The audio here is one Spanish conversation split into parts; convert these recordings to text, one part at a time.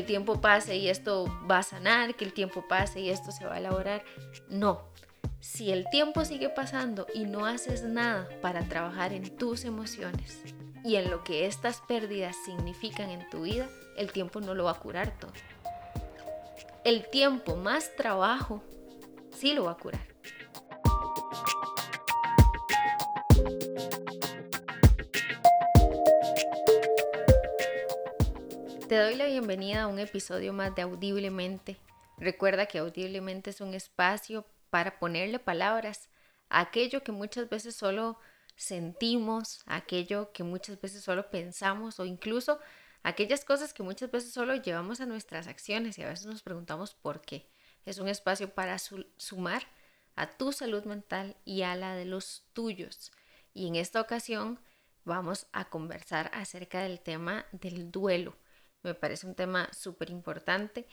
el tiempo pase y esto va a sanar, que el tiempo pase y esto se va a elaborar. No. Si el tiempo sigue pasando y no haces nada para trabajar en tus emociones y en lo que estas pérdidas significan en tu vida, el tiempo no lo va a curar todo. El tiempo más trabajo sí lo va a curar. Te doy la bienvenida a un episodio más de Audiblemente. Recuerda que Audiblemente es un espacio para ponerle palabras a aquello que muchas veces solo sentimos, aquello que muchas veces solo pensamos o incluso aquellas cosas que muchas veces solo llevamos a nuestras acciones y a veces nos preguntamos por qué. Es un espacio para sumar a tu salud mental y a la de los tuyos. Y en esta ocasión vamos a conversar acerca del tema del duelo. Me parece un tema súper importante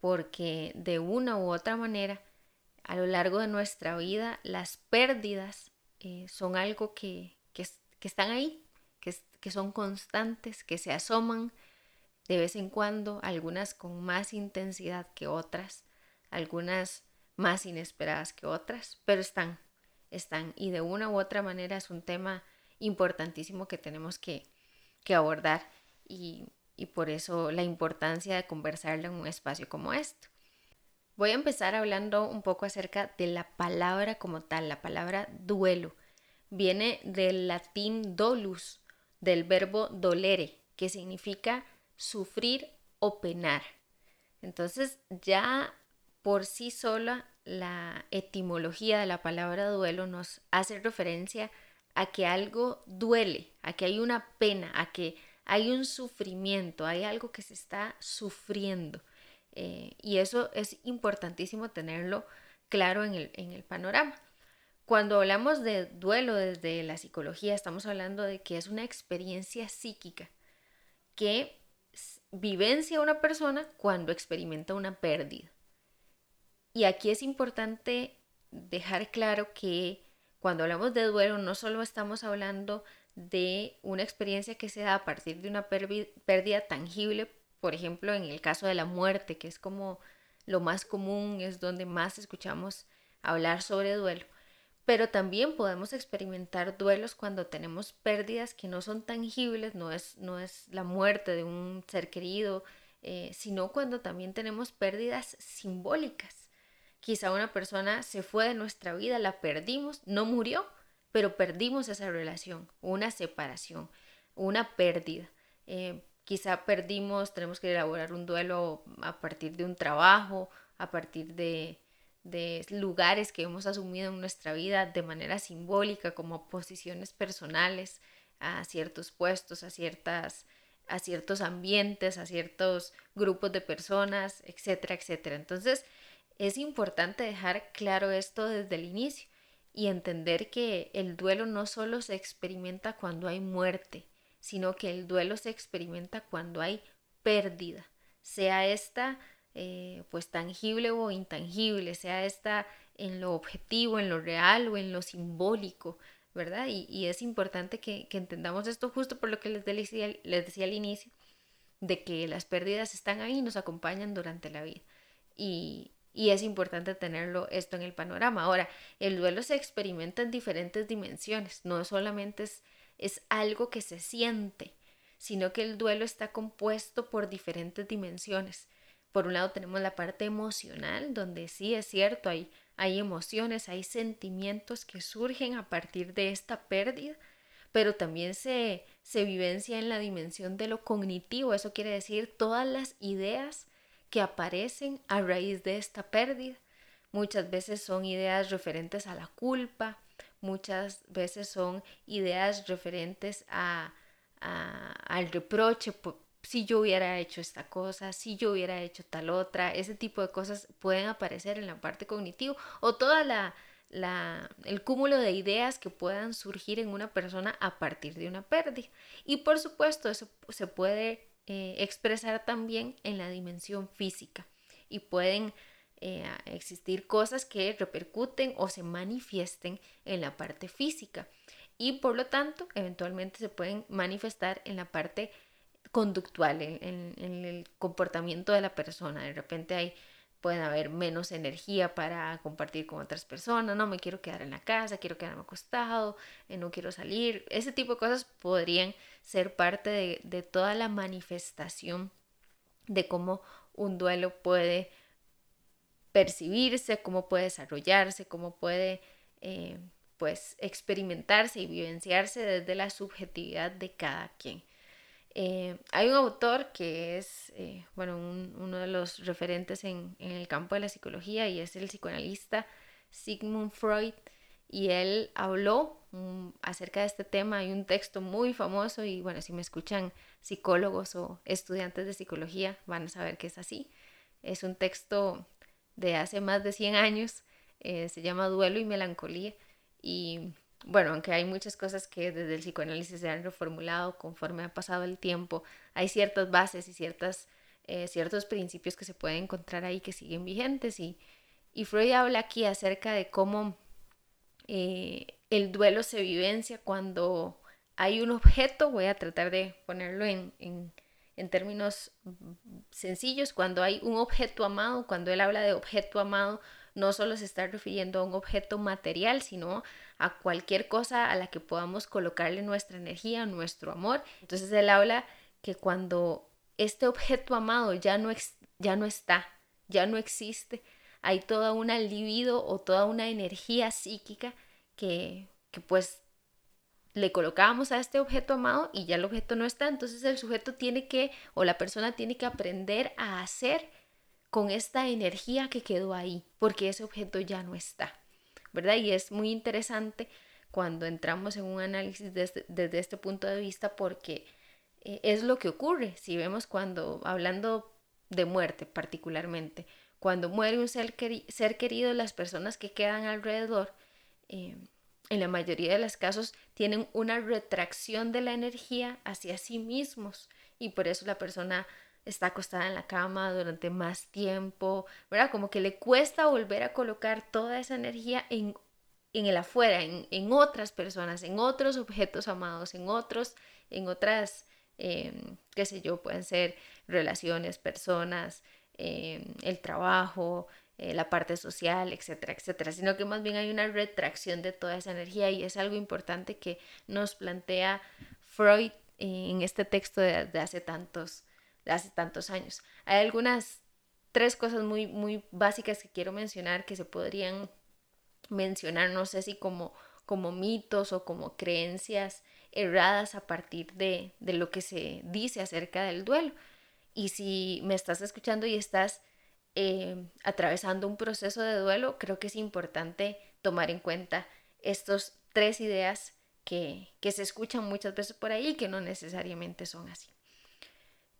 porque de una u otra manera, a lo largo de nuestra vida, las pérdidas eh, son algo que, están ahí, que, que son constantes, que se asoman de vez en cuando, algunas con más intensidad que otras, algunas más inesperadas que otras, pero están, están. Y de una u otra manera es un tema importantísimo que tenemos que, que abordar. Y y por eso la importancia de conversarlo en un espacio como este. Voy a empezar hablando un poco acerca de la palabra como tal, la palabra duelo. Viene del latín dolus, del verbo dolere, que significa sufrir o penar. Entonces ya por sí sola la etimología de la palabra duelo nos hace referencia a que algo duele, a que hay una pena, a que hay un sufrimiento, hay algo que se está sufriendo. Eh, y eso es importantísimo tenerlo claro en el, en el panorama. Cuando hablamos de duelo desde la psicología, estamos hablando de que es una experiencia psíquica que vivencia una persona cuando experimenta una pérdida. Y aquí es importante dejar claro que cuando hablamos de duelo no solo estamos hablando de una experiencia que se da a partir de una pérdida tangible, por ejemplo, en el caso de la muerte, que es como lo más común, es donde más escuchamos hablar sobre duelo. Pero también podemos experimentar duelos cuando tenemos pérdidas que no son tangibles, no es, no es la muerte de un ser querido, eh, sino cuando también tenemos pérdidas simbólicas. Quizá una persona se fue de nuestra vida, la perdimos, no murió, pero perdimos esa relación, una separación, una pérdida. Eh, quizá perdimos, tenemos que elaborar un duelo a partir de un trabajo, a partir de, de lugares que hemos asumido en nuestra vida de manera simbólica, como posiciones personales a ciertos puestos, a ciertas a ciertos ambientes, a ciertos grupos de personas, etcétera, etcétera. Entonces, es importante dejar claro esto desde el inicio y entender que el duelo no solo se experimenta cuando hay muerte, sino que el duelo se experimenta cuando hay pérdida, sea esta eh, pues tangible o intangible, sea esta en lo objetivo, en lo real o en lo simbólico, ¿verdad? Y, es importante que, entendamos esto justo por lo que les decía, les decía al inicio, de que las pérdidas están ahí y nos acompañan durante la vida. Y, y es importante tenerlo esto en el panorama. Ahora, el duelo se experimenta en diferentes dimensiones, no solamente es, es algo que se siente, sino que el duelo está compuesto por diferentes dimensiones. Por un lado tenemos la parte emocional, donde sí es cierto, hay, hay emociones, hay sentimientos que surgen a partir de esta pérdida, pero también se, se vivencia en la dimensión de lo cognitivo, eso quiere decir todas las ideas que aparecen a raíz de esta pérdida. Muchas veces son ideas referentes a la culpa, muchas veces son ideas referentes a, al reproche, si yo hubiera hecho esta cosa, si yo hubiera hecho tal otra, ese tipo de cosas pueden aparecer en la parte cognitiva o toda la, la, el cúmulo de ideas que puedan surgir en una persona a partir de una pérdida. Y por supuesto, eso se puede eh, expresar también en la dimensión física y pueden eh, existir cosas que repercuten o se manifiesten en la parte física y por lo tanto eventualmente se pueden manifestar en la parte conductual, en, el comportamiento de la persona. De repente hay pueden haber menos energía para compartir con otras personas, no me quiero quedar en la casa, quiero quedarme acostado, eh, no quiero salir, ese tipo de cosas podrían ser parte de, toda la manifestación de cómo un duelo puede percibirse, cómo puede desarrollarse, cómo puede eh, pues experimentarse y vivenciarse desde la subjetividad de cada quien. Eh, hay un autor que es, eh, bueno, uno de los referentes en, el campo de la psicología y es el psicoanalista Sigmund Freud y él habló mm, acerca de este tema. Hay un texto muy famoso y bueno, si me escuchan psicólogos o estudiantes de psicología van a saber que es así. Es un texto de hace más de 100 años, eh, se llama Duelo y Melancolía y bueno, aunque hay muchas cosas que desde el psicoanálisis se han reformulado conforme ha pasado el tiempo, hay ciertas bases y ciertas, eh, ciertos principios que se pueden encontrar ahí que siguen vigentes y, y Freud habla aquí acerca de cómo eh, el duelo se vivencia cuando hay un objeto, voy a tratar de ponerlo en, en, en términos sencillos, cuando hay un objeto amado, cuando él habla de objeto amado, no solo se está refiriendo a un objeto material, sino a cualquier cosa a la que podamos colocarle nuestra energía, nuestro amor. Entonces él habla que cuando este objeto amado ya no, ya no está, ya no existe, hay toda una libido o toda una energía psíquica que, que pues le colocábamos a este objeto amado y ya el objeto no está, entonces el sujeto tiene que o la persona tiene que aprender a hacer con esta energía que quedó ahí, porque ese objeto ya no está, ¿verdad? Y es muy interesante cuando entramos en un análisis desde, este punto de vista porque eh, es lo que ocurre, si vemos cuando, hablando de muerte particularmente, cuando muere un ser, ser querido, las personas que quedan alrededor, eh, en la mayoría de los casos, tienen una retracción de la energía hacia sí mismos y por eso la persona está acostada en la cama durante más tiempo, ¿verdad? Como que le cuesta volver a colocar toda esa energía en, en el afuera, en, en, otras personas, en otros objetos amados, en otros, en otras, em, qué sé yo, pueden ser relaciones, personas, em, el trabajo, eh, la parte social, etcétera, etcétera, sino que más bien hay una retracción de toda esa energía y es algo importante que nos plantea Freud en este texto de, de hace tantos hace tantos años. Hay algunas tres cosas muy, muy básicas que quiero mencionar que se podrían mencionar, no sé si como, como mitos o como creencias erradas a partir de, de lo que se dice acerca del duelo. Y si me estás escuchando y estás eh, atravesando un proceso de duelo, creo que es importante tomar en cuenta estos tres ideas que, que se escuchan muchas veces por ahí y que no necesariamente son así.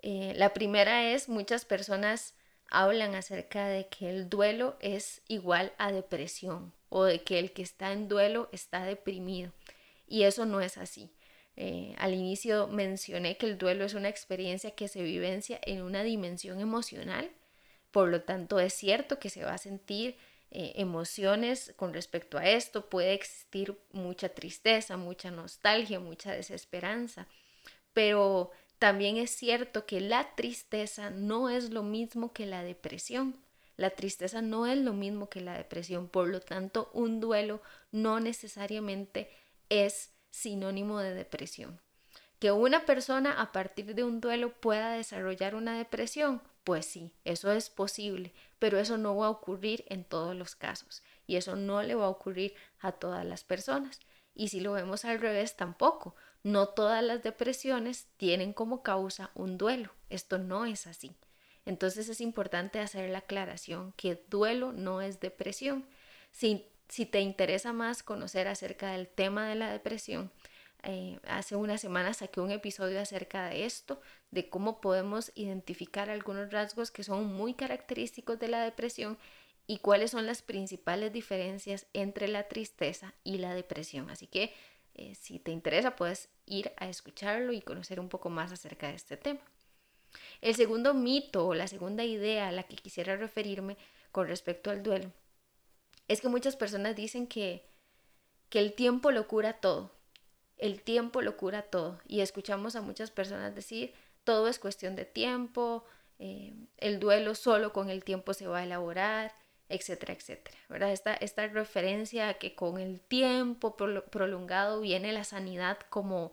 Eh, la primera es, muchas personas hablan acerca de que el duelo es igual a depresión o de que el que está en duelo está deprimido. Y eso no es así. Eh, al inicio mencioné que el duelo es una experiencia que se vivencia en una dimensión emocional, por lo tanto es cierto que se va a sentir eh, emociones con respecto a esto, puede existir mucha tristeza, mucha nostalgia, mucha desesperanza, pero también es cierto que la tristeza no es lo mismo que la depresión. La tristeza no es lo mismo que la depresión, por lo tanto un duelo no necesariamente es sinónimo de depresión. Que una persona a partir de un duelo pueda desarrollar una depresión, pues sí, eso es posible, pero eso no va a ocurrir en todos los casos y eso no le va a ocurrir a todas las personas. Y si lo vemos al revés, tampoco. No todas las depresiones tienen como causa un duelo. Esto no es así. Entonces es importante hacer la aclaración que duelo no es depresión. Si, si te interesa más conocer acerca del tema de la depresión, eh, hace una semana saqué un episodio acerca de esto, de cómo podemos identificar algunos rasgos que son muy característicos de la depresión y cuáles son las principales diferencias entre la tristeza y la depresión. Así que eh, si te interesa, puedes ir a escucharlo y conocer un poco más acerca de este tema. El segundo mito o la segunda idea a la que quisiera referirme con respecto al duelo es que muchas personas dicen que, que el tiempo lo cura todo. El tiempo lo cura todo. Y escuchamos a muchas personas decir, todo es cuestión de tiempo, eh, el duelo solo con el tiempo se va a elaborar, etcétera, etcétera, ¿verdad? Esta, esta referencia a que con el tiempo prolongado viene la sanidad como,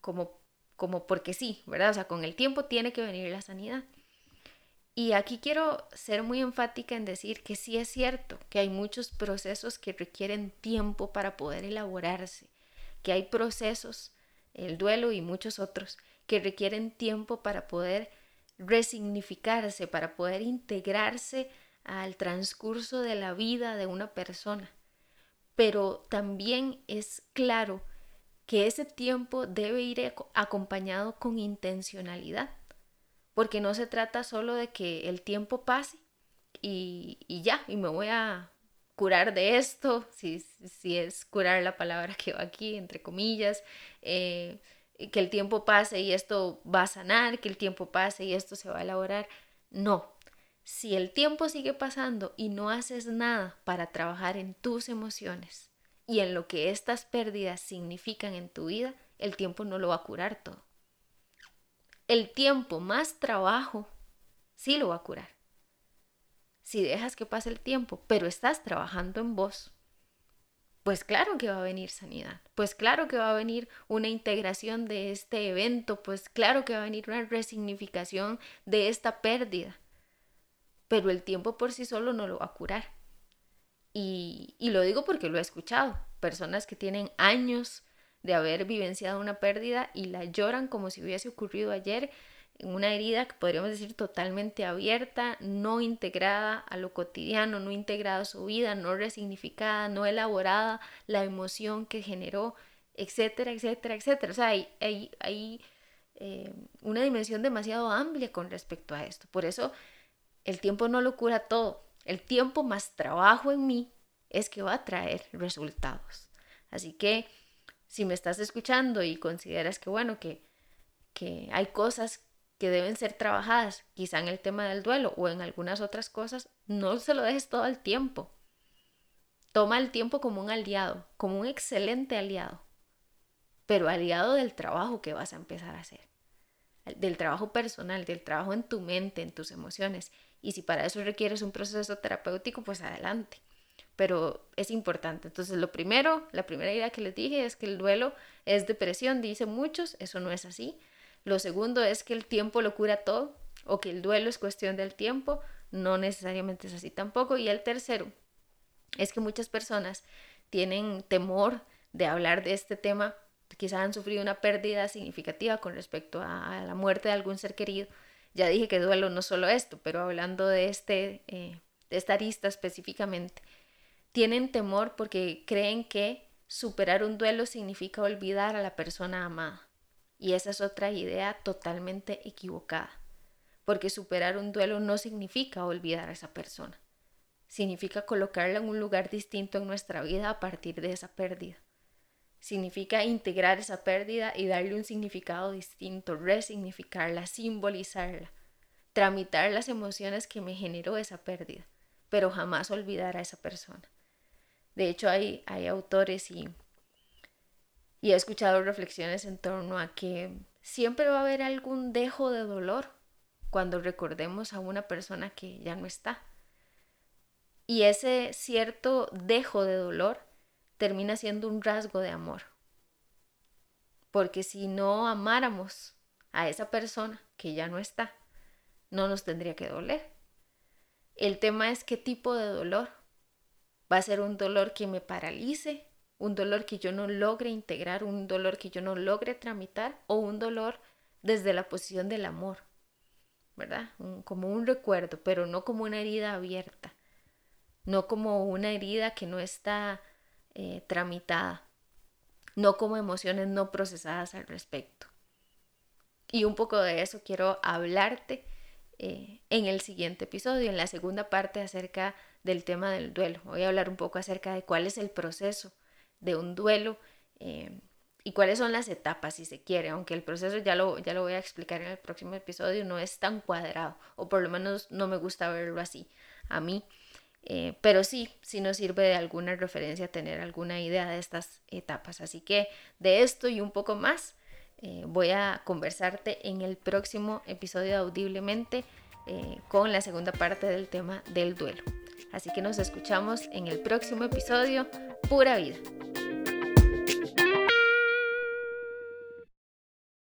como, como porque sí, ¿verdad? O sea, con el tiempo tiene que venir la sanidad. Y aquí quiero ser muy enfática en decir que sí es cierto que hay muchos procesos que requieren tiempo para poder elaborarse, que hay procesos, el duelo y muchos otros, que requieren tiempo para poder resignificarse, para poder integrarse al transcurso de la vida de una persona. Pero también es claro que ese tiempo debe ir acompañado con intencionalidad, porque no se trata solo de que el tiempo pase y, ya, y me voy a curar de esto, si, si, es curar la palabra que va aquí, entre comillas, eh, que el tiempo pase y esto va a sanar, que el tiempo pase y esto se va a elaborar. No, si el tiempo sigue pasando y no haces nada para trabajar en tus emociones y en lo que estas pérdidas significan en tu vida, el tiempo no lo va a curar todo. El tiempo más trabajo sí lo va a curar. Si dejas que pase el tiempo, pero estás trabajando en vos, pues claro que va a venir sanidad, pues claro que va a venir una integración de este evento, pues claro que va a venir una resignificación de esta pérdida, pero el tiempo por sí solo no lo va a curar. Y, y lo digo porque lo he escuchado, personas que tienen años de haber vivenciado una pérdida y la lloran como si hubiese ocurrido ayer una herida que podríamos decir totalmente abierta, no integrada a lo cotidiano, no integrada a su vida, no resignificada, no elaborada la emoción que generó, etcétera, etcétera, etcétera. O sea, hay, hay, eh, una dimensión demasiado amplia con respecto a esto. Por eso el tiempo no lo cura todo. El tiempo más trabajo en mí es que va a traer resultados. Así que si me estás escuchando y consideras que, bueno, que, que hay cosas que deben ser trabajadas, quizá en el tema del duelo o en algunas otras cosas, no se lo dejes todo el tiempo. Toma el tiempo como un aliado, como un excelente aliado, pero aliado del trabajo que vas a empezar a hacer, del trabajo personal, del trabajo en tu mente, en tus emociones. Y si para eso requieres un proceso terapéutico, pues adelante. Pero es importante. Entonces, lo primero, la primera idea que les dije es que el duelo es depresión, dicen muchos, eso no es así. Lo segundo es que el tiempo lo cura todo o que el duelo es cuestión del tiempo. No necesariamente es así tampoco. Y el tercero es que muchas personas tienen temor de hablar de este tema. Quizás han sufrido una pérdida significativa con respecto a, la muerte de algún ser querido. Ya dije que duelo no solo esto, pero hablando de, este, eh, de esta arista específicamente, tienen temor porque creen que superar un duelo significa olvidar a la persona amada. Y esa es otra idea totalmente equivocada, porque superar un duelo no significa olvidar a esa persona, significa colocarla en un lugar distinto en nuestra vida a partir de esa pérdida. Significa integrar esa pérdida y darle un significado distinto, resignificarla, simbolizarla, tramitar las emociones que me generó esa pérdida, pero jamás olvidar a esa persona. De hecho, hay, hay autores y y he escuchado reflexiones en torno a que siempre va a haber algún dejo de dolor cuando recordemos a una persona que ya no está. Y ese cierto dejo de dolor termina siendo un rasgo de amor. Porque si no amáramos a esa persona que ya no está, no nos tendría que doler. El tema es qué tipo de dolor. ¿Va a ser un dolor que me paralice un dolor que yo no logre integrar, un dolor que yo no logre tramitar o un dolor desde la posición del amor, ¿verdad? como un recuerdo, pero no como una herida abierta, no como una herida que no está eh, tramitada, no como emociones no procesadas al respecto. Y un poco de eso quiero hablarte eh, en el siguiente episodio, en la segunda parte acerca del tema del duelo. Voy a hablar un poco acerca de cuál es el proceso de un duelo eh, y cuáles son las etapas, si se quiere, aunque el proceso ya lo, ya lo voy a explicar en el próximo episodio, no es tan cuadrado, o por lo menos no me gusta verlo así a mí. Eh, pero sí, sí nos sirve de alguna referencia tener alguna idea de estas etapas. Así que de esto y un poco más eh, voy a conversarte en el próximo episodio Audiblemente eh, con la segunda parte del tema del duelo. Así que nos escuchamos en el próximo episodio. Pura vida.